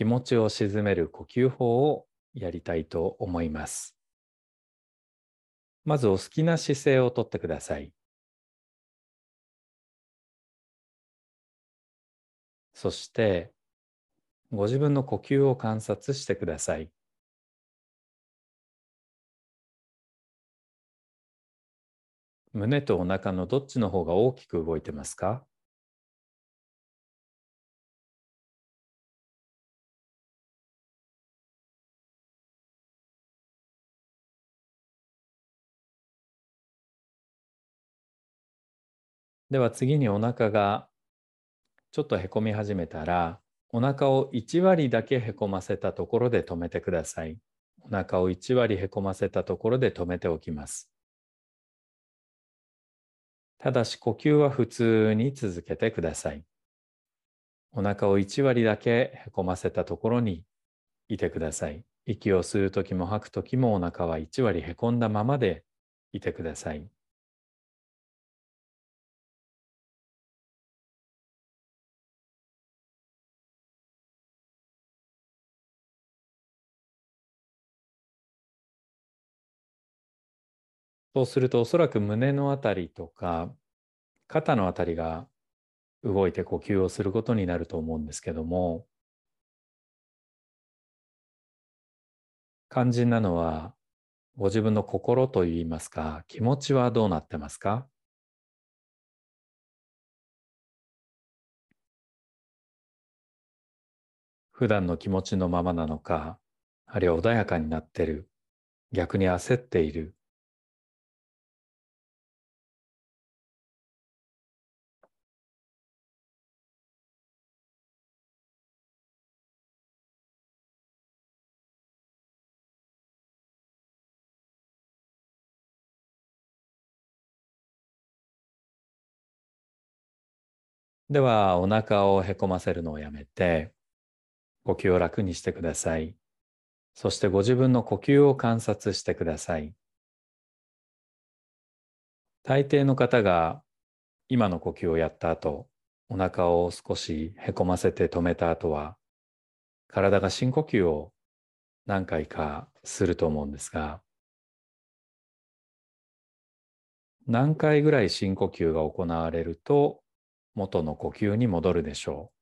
気持ちを鎮める呼吸法をやりたいと思います。まずお好きな姿勢をとってください。そしてご自分の呼吸を観察してください。胸とお腹のどっちの方が大きく動いてますか？では次にお腹がちょっとへこみ始めたらお腹を1割だけへこませたところで止めてください。お腹を1割へこませたところで止めておきます。ただし呼吸は普通に続けてください。お腹を1割だけへこませたところにいてください。息を吸う時も吐く時もお腹は1割へこんだままでいてください。そうするとおそらく胸のあたりとか肩のあたりが動いて呼吸をすることになると思うんですけども肝心なのはご自分の心といいますか気持ちはどうなってますか？普段の気持ちのままなのかあるいは穏やかになってる逆に焦っているでは、お腹をへこませるのをやめて、呼吸を楽にしてください。そしてご自分の呼吸を観察してください。大抵の方が今の呼吸をやった後、お腹を少しへこませて止めた後は、体が深呼吸を何回かすると思うんですが、何回ぐらい深呼吸が行われると元の呼吸に戻るでしょう。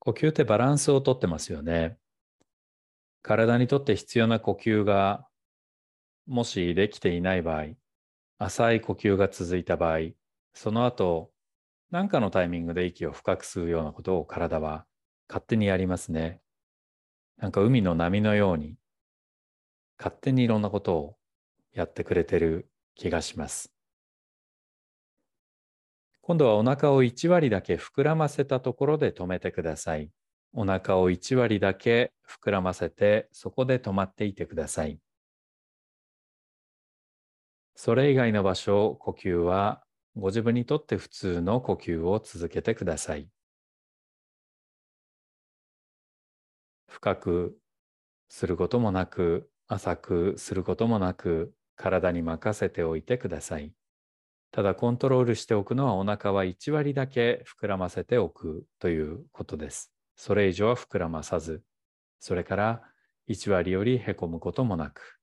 呼吸ってバランスをとってますよね。体にとって必要な呼吸がもしできていない場合、浅い呼吸が続いた場合、その後、何かのタイミングで息を深く吸うようなことを体は勝手にやりますね。なんか海の波のように、勝手にいろんなことをやってくれてる気がします。今度はお腹を1割だけ膨らませたところで止めてください。お腹を1割だけ膨らませて、そこで止まっていてください。それ以外の場所、呼吸はご自分にとって普通の呼吸を続けてください。深くすることもなく、浅くすることもなく、体に任せておいてください。ただコントロールしておくのはお腹は1割だけ膨らませておくということです。それ以上は膨らまさず、それから1割よりへこむこともなく、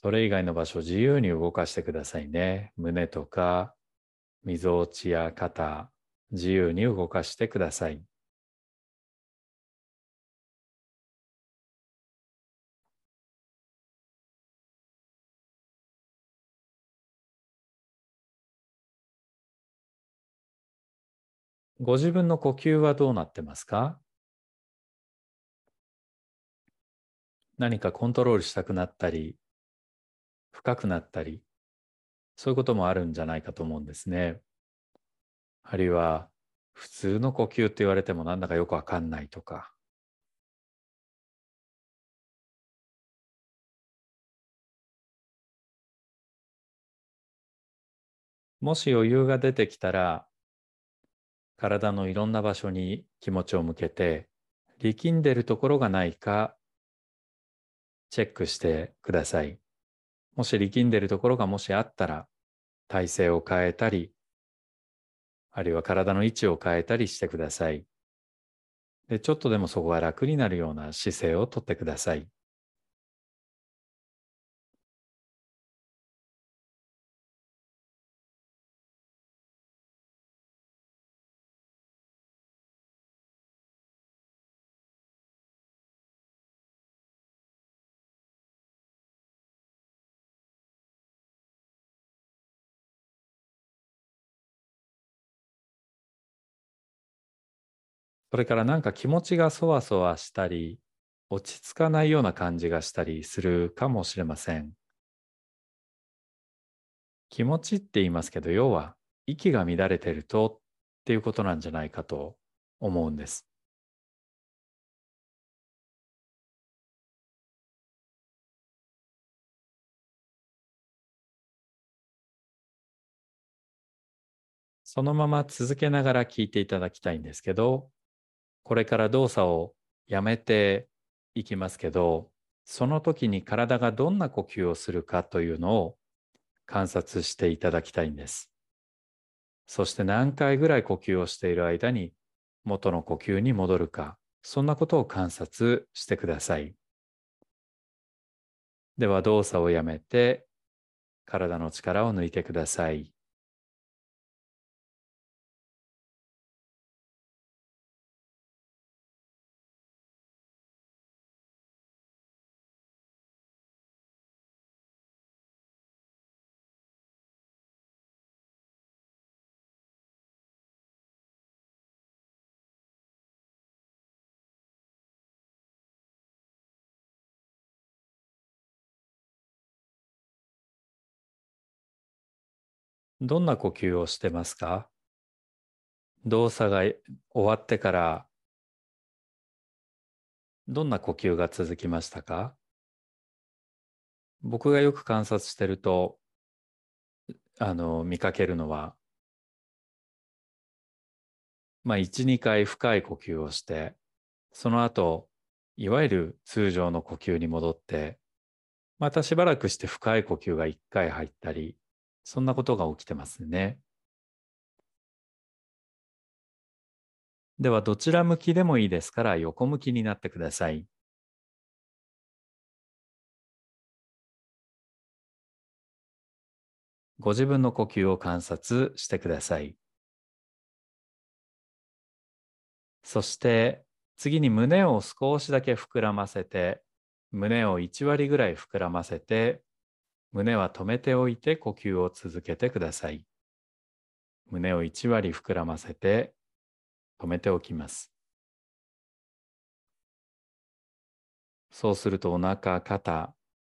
それ以外の場所自由に動かしてくださいね。胸とか、みぞおちや肩、自由に動かしてください。ご自分の呼吸はどうなってますか？何かコントロールしたくなったり、深くなったりそういうこともあるんじゃないかと思うんですね。あるいは普通の呼吸って言われてもなんだかよくわかんないとか。もし余裕が出てきたら体のいろんな場所に気持ちを向けて力んでるところがないかチェックしてください。もし力んでいるところがもしあったら、体勢を変えたり、あるいは体の位置を変えたりしてください。で、ちょっとでもそこが楽になるような姿勢をとってください。それからなんか気持ちがそわそわしたり、落ち着かないような感じがしたりするかもしれません。気持ちって言いますけど、要は息が乱れてるとっていうことなんじゃないかと思うんです。そのまま続けながら聞いていただきたいんですけど、これから動作をやめていきますけど、その時に体がどんな呼吸をするかというのを観察していただきたいんです。そして何回ぐらい呼吸をしている間に元の呼吸に戻るか、そんなことを観察してください。では動作をやめて体の力を抜いてください。どんな呼吸をしてますか？動作が終わってから。どんな呼吸が続きましたか？僕がよく観察してるとあの見かけるのはまあ12回深い呼吸をしてその後いわゆる通常の呼吸に戻ってまたしばらくして深い呼吸が1回入ったりそんなことが起きてますね。では、どちら向きでもいいですから、横向きになってください。ご自分の呼吸を観察してください。そして、次に胸を少しだけ膨らませて、胸を1割ぐらい膨らませて、胸は止めておいて呼吸を続けてください。胸を1割膨らませて止めておきます。そうするとお腹、肩、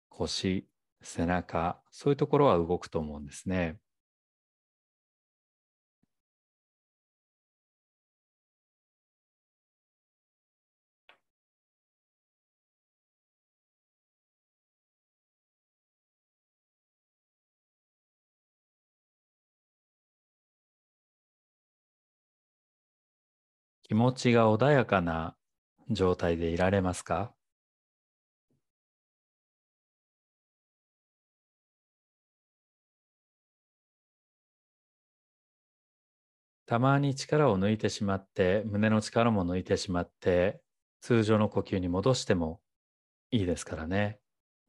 腰、背中、そういうところは動くと思うんですね。気持ちが穏やかな状態でいられますか？たまに力を抜いてしまって、胸の力も抜いてしまって、通常の呼吸に戻してもいいですからね。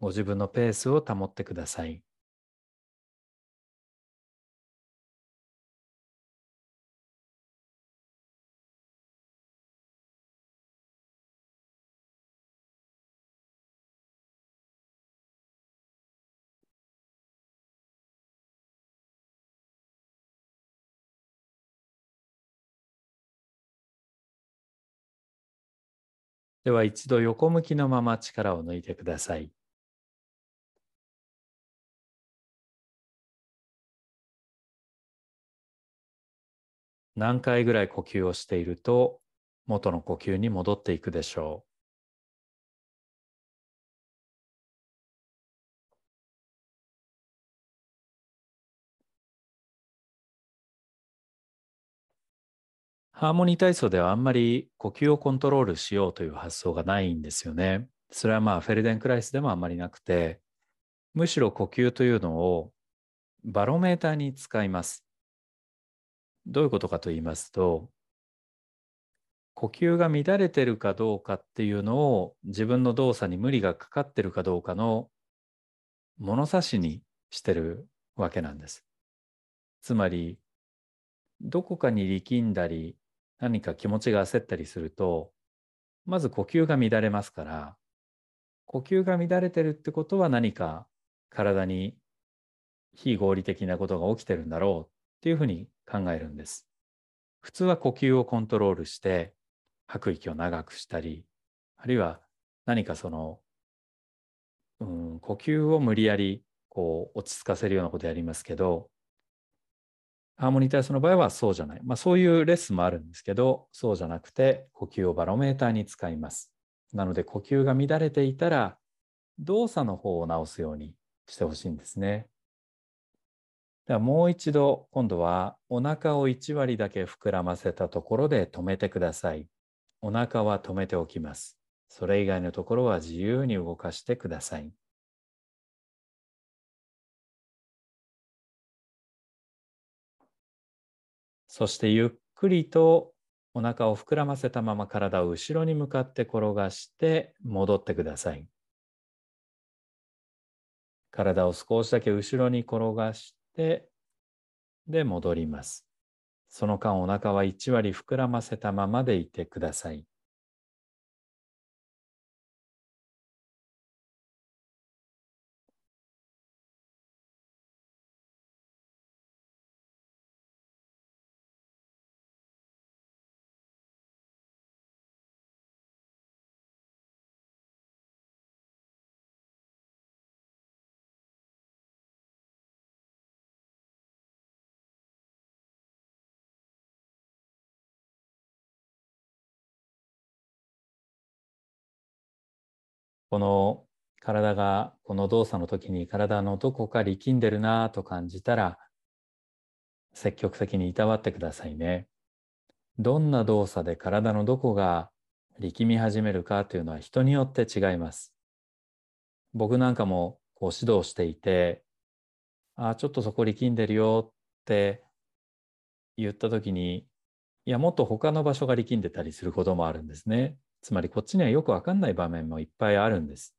ご自分のペースを保ってください。では一度横向きのまま力を抜いてください。何回ぐらい呼吸をしていると元の呼吸に戻っていくでしょう。ハーモニー体操ではあんまり呼吸をコントロールしようという発想がないんですよね。それはまあフェルデンクライスでもあんまりなくて、むしろ呼吸というのをバロメーターに使います。どういうことかと言いますと、呼吸が乱れてるかどうかっていうのを自分の動作に無理がかかってるかどうかの物差しにしてるわけなんです。つまり、どこかに力んだり、何か気持ちが焦ったりすると、まず呼吸が乱れますから、呼吸が乱れてるってことは何か体に非合理的なことが起きてるんだろうっていうふうに考えるんです。普通は呼吸をコントロールして吐く息を長くしたり、あるいは何かその、うん、呼吸を無理やりこう落ち着かせるようなことやりますけど、ハーモニー体操の場合はそうじゃない。まあそういうレッスンもあるんですけど、そうじゃなくて呼吸をバロメーターに使います。なので呼吸が乱れていたら動作の方を直すようにしてほしいんですね。ではもう一度今度はお腹を1割だけ膨らませたところで止めてください。お腹は止めておきます。それ以外のところは自由に動かしてください。そしてゆっくりとお腹を膨らませたまま体を後ろに向かって転がして戻ってください。体を少しだけ後ろに転がしてで戻ります。その間お腹は1割膨らませたままでいてください。この体がこの動作の時に体のどこか力んでるなと感じたら積極的にいたわってくださいね。どんな動作で体のどこが力み始めるかというのは人によって違います。僕なんかもこう指導していて、ああ、ちょっとそこ力んでるよって言った時に、いや、もっと他の場所が力んでたりすることもあるんですね。つまりこっちにはよくわかんない場面もいっぱいあるんです。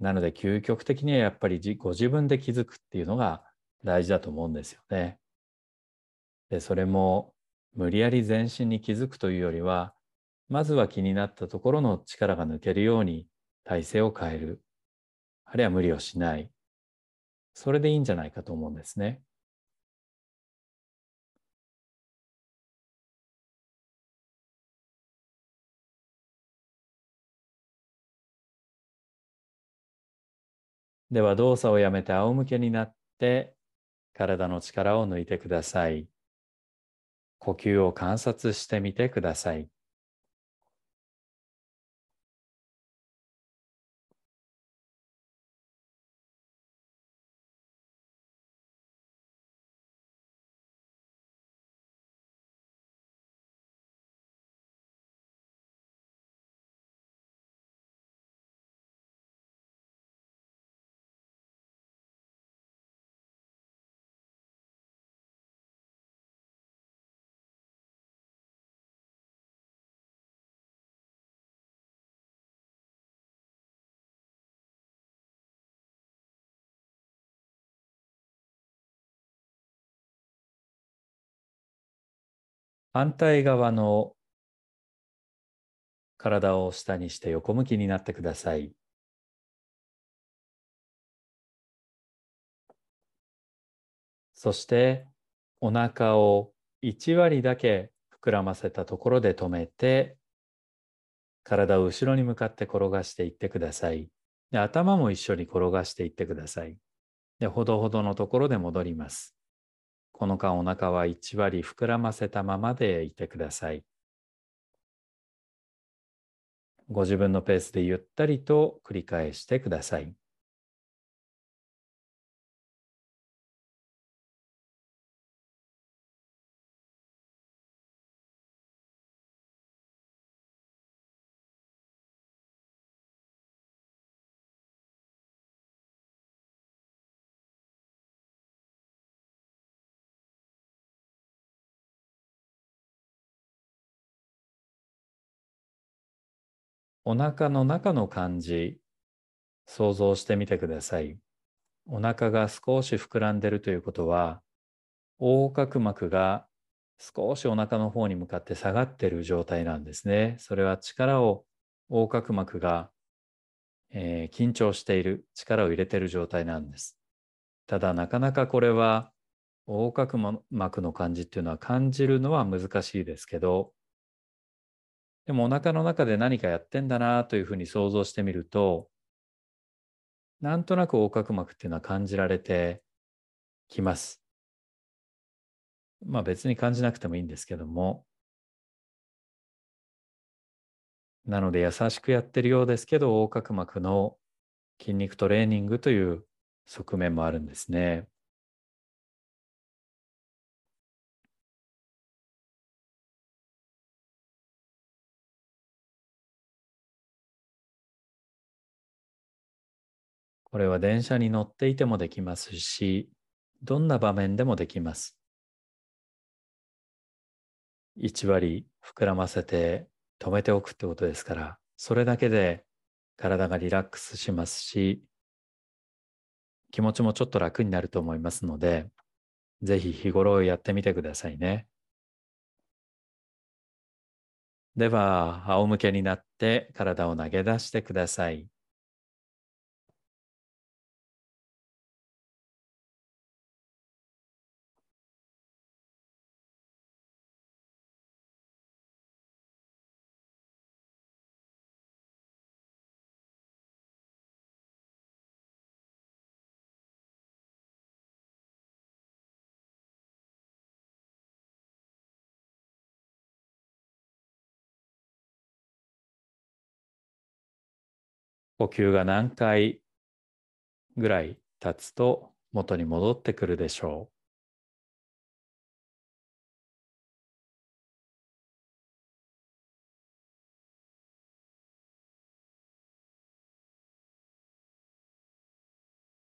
なので究極的にはやっぱりご自分で気づくっていうのが大事だと思うんですよね。で、それも無理やり全身に気づくというよりは、まずは気になったところの力が抜けるように体勢を変える。あるいは無理をしない。それでいいんじゃないかと思うんですね。では動作をやめて仰向けになって体の力を抜いてください。呼吸を観察してみてください。反対側の体を下にして横向きになってください。そしてお腹を1割だけ膨らませたところで止めて体を後ろに向かって転がしていってください。で頭も一緒に転がしていってください。でほどほどのところで戻ります。この間お腹は1割膨らませたままでいてください。ご自分のペースでゆったりと繰り返してください。お腹の中の感じ、想像してみてください。お腹が少し膨らんでるということは、横隔膜が少しお腹の方に向かって下がってる状態なんですね。それは力を横隔膜が、えー、緊張している力を入れてる状態なんです。ただなかなかこれは横隔膜の感じっていうのは感じるのは難しいですけどでもお腹の中で何かやってんだなというふうに想像してみるとなんとなく横隔膜っていうのは感じられてきます。まあ別に感じなくてもいいんですけども。なので優しくやってるようですけど横隔膜の筋肉トレーニングという側面もあるんですね。これは電車に乗っていてもできますし、どんな場面でもできます。1割膨らませて止めておくってことですから、それだけで体がリラックスしますし、気持ちもちょっと楽になると思いますので、ぜひ日頃やってみてくださいね。では、仰向けになって体を投げ出してください。呼吸が何回ぐらい経つと元に戻ってくるでしょ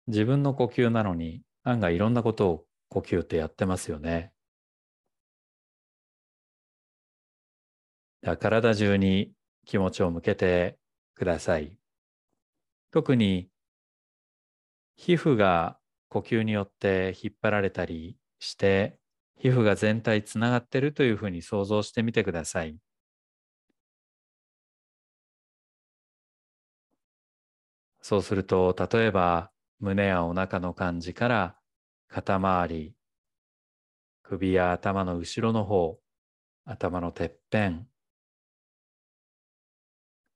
う？自分の呼吸なのに案外いろんなことを呼吸ってやってますよね。体中に気持ちを向けてください。特に皮膚が呼吸によって引っ張られたりして皮膚が全体つながってるというふうに想像してみてください。そうすると例えば胸やお腹の感じから肩周り首や頭の後ろの方頭のてっぺん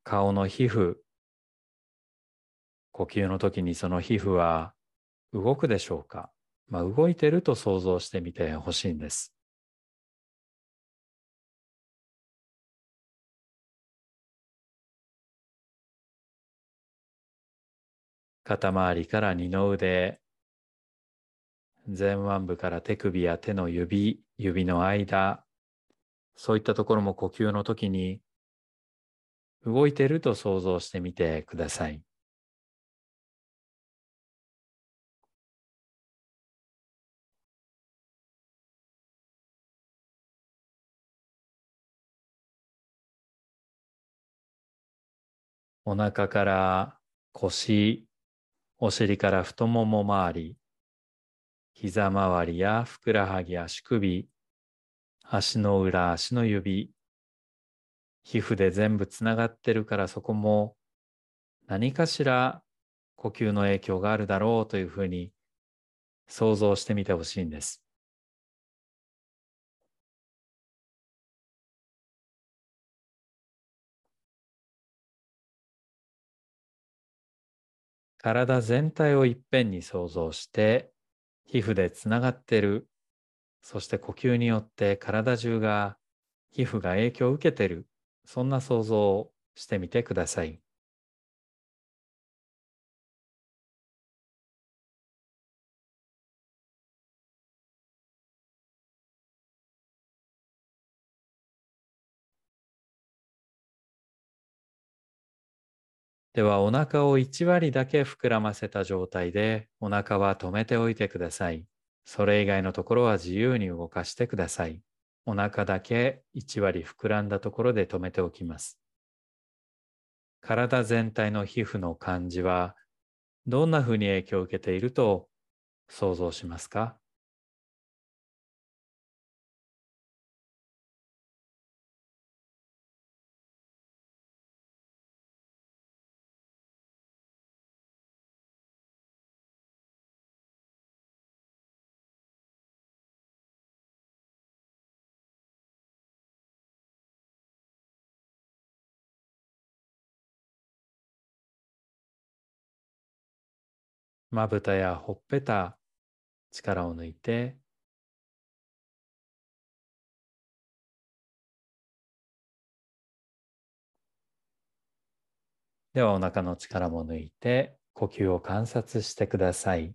顔の皮膚呼吸の時にその皮膚は動くでしょうか、まあ、動いてると想像してみてほしいんです。肩周りから二の腕前腕部から手首や手の指指の間そういったところも呼吸の時に動いていると想像してみてください。お腹から腰、お尻から太もも周り、膝周りやふくらはぎ足首、足の裏、足の指、皮膚で全部つながってるからそこも何かしら呼吸の影響があるだろうというふうに想像してみてほしいんです。体全体をいっぺんに想像して皮膚でつながってるそして呼吸によって体中が皮膚が影響を受けてるそんな想像をしてみてください。ではお腹を1割だけ膨らませた状態でお腹は止めておいてください。それ以外のところは自由に動かしてください。お腹だけ1割膨らんだところで止めておきます。体全体の皮膚の感じはどんなふうに影響を受けていると想像しますか？まぶたやほっぺた力を抜いてではお腹の力も抜いて呼吸を観察してください。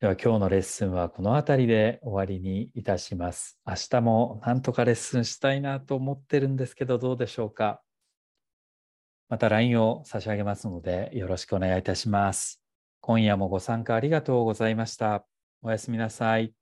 では今日のレッスンはこの辺りで終わりにいたします。明日もなんとかレッスンしたいなと思ってるんですけどどうでしょうか。また LINE を差し上げますのでよろしくお願いいたします。今夜もご参加ありがとうございました。おやすみなさい。